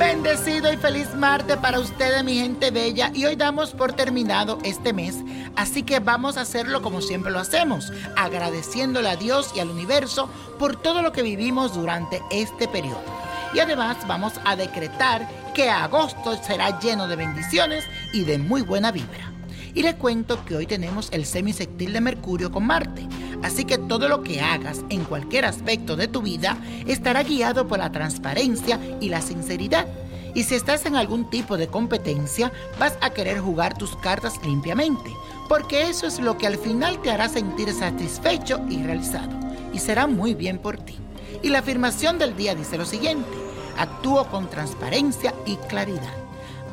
Bendecido y feliz martes para ustedes, mi gente bella. Y hoy damos por terminado este mes. Así que vamos a hacerlo como siempre lo hacemos, agradeciéndole a Dios y al universo por todo lo que vivimos durante este periodo. Y además vamos a decretar que agosto será lleno de bendiciones y de muy buena vibra. Y le cuento que hoy tenemos el semisectil de Mercurio con Marte. Así que todo lo que hagas en cualquier aspecto de tu vida estará guiado por la transparencia y la sinceridad. Y si estás en algún tipo de competencia, vas a querer jugar tus cartas limpiamente, porque eso es lo que al final te hará sentir satisfecho y realizado. Y será muy bien por ti. Y la afirmación del día dice lo siguiente, actúo con transparencia y claridad.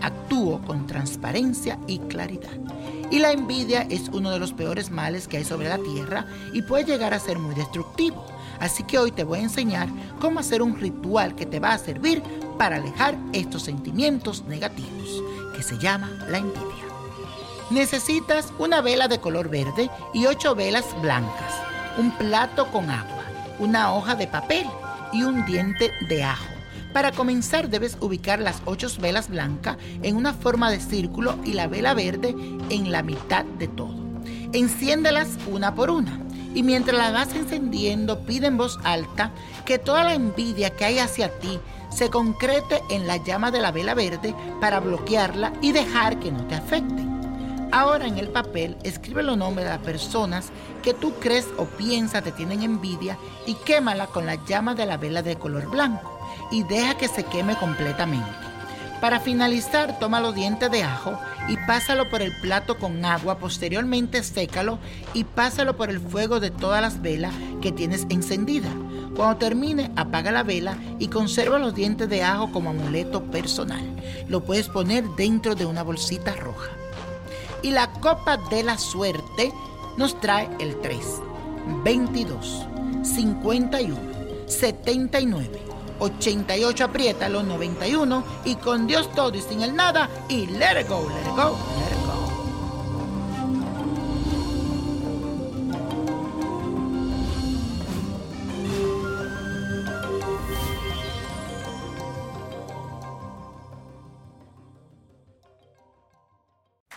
Actúo con transparencia y claridad. Y la envidia es uno de los peores males que hay sobre la tierra y puede llegar a ser muy destructivo. Así que hoy te voy a enseñar cómo hacer un ritual que te va a servir para alejar estos sentimientos negativos, que se llama la envidia. Necesitas una vela de color verde y ocho velas blancas, un plato con agua, una hoja de papel y un diente de ajo. Para comenzar debes ubicar las ocho velas blancas en una forma de círculo y la vela verde en la mitad de todo. Enciéndelas una por una y mientras la vas encendiendo pide en voz alta que toda la envidia que hay hacia ti se concrete en la llama de la vela verde para bloquearla y dejar que no te afecte. Ahora en el papel escribe los nombres de las personas que tú crees o piensas te tienen envidia y quémala con la llama de la vela de color blanco y deja que se queme completamente. Para finalizar, toma los dientes de ajo y pásalo por el plato con agua, posteriormente sécalo y pásalo por el fuego de todas las velas que tienes encendida. Cuando termine, apaga la vela y conserva los dientes de ajo como amuleto personal. Lo puedes poner dentro de una bolsita roja. Y la copa de la suerte nos trae el 3, 22, 51, 79. 88 aprieta los 91 y con Dios todo y sin el nada y let it go, let it go, let it go.